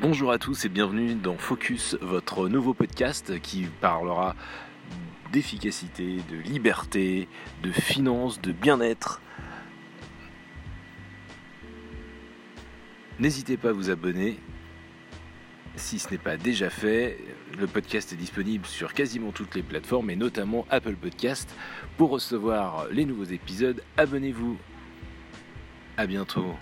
Bonjour à tous et bienvenue dans Focus, votre nouveau podcast qui parlera d'efficacité, de liberté, de finances, de bien-être. N'hésitez pas à vous abonner si ce n'est pas déjà fait. Le podcast est disponible sur quasiment toutes les plateformes et notamment Apple Podcast. Pour recevoir les nouveaux épisodes, abonnez-vous. À bientôt.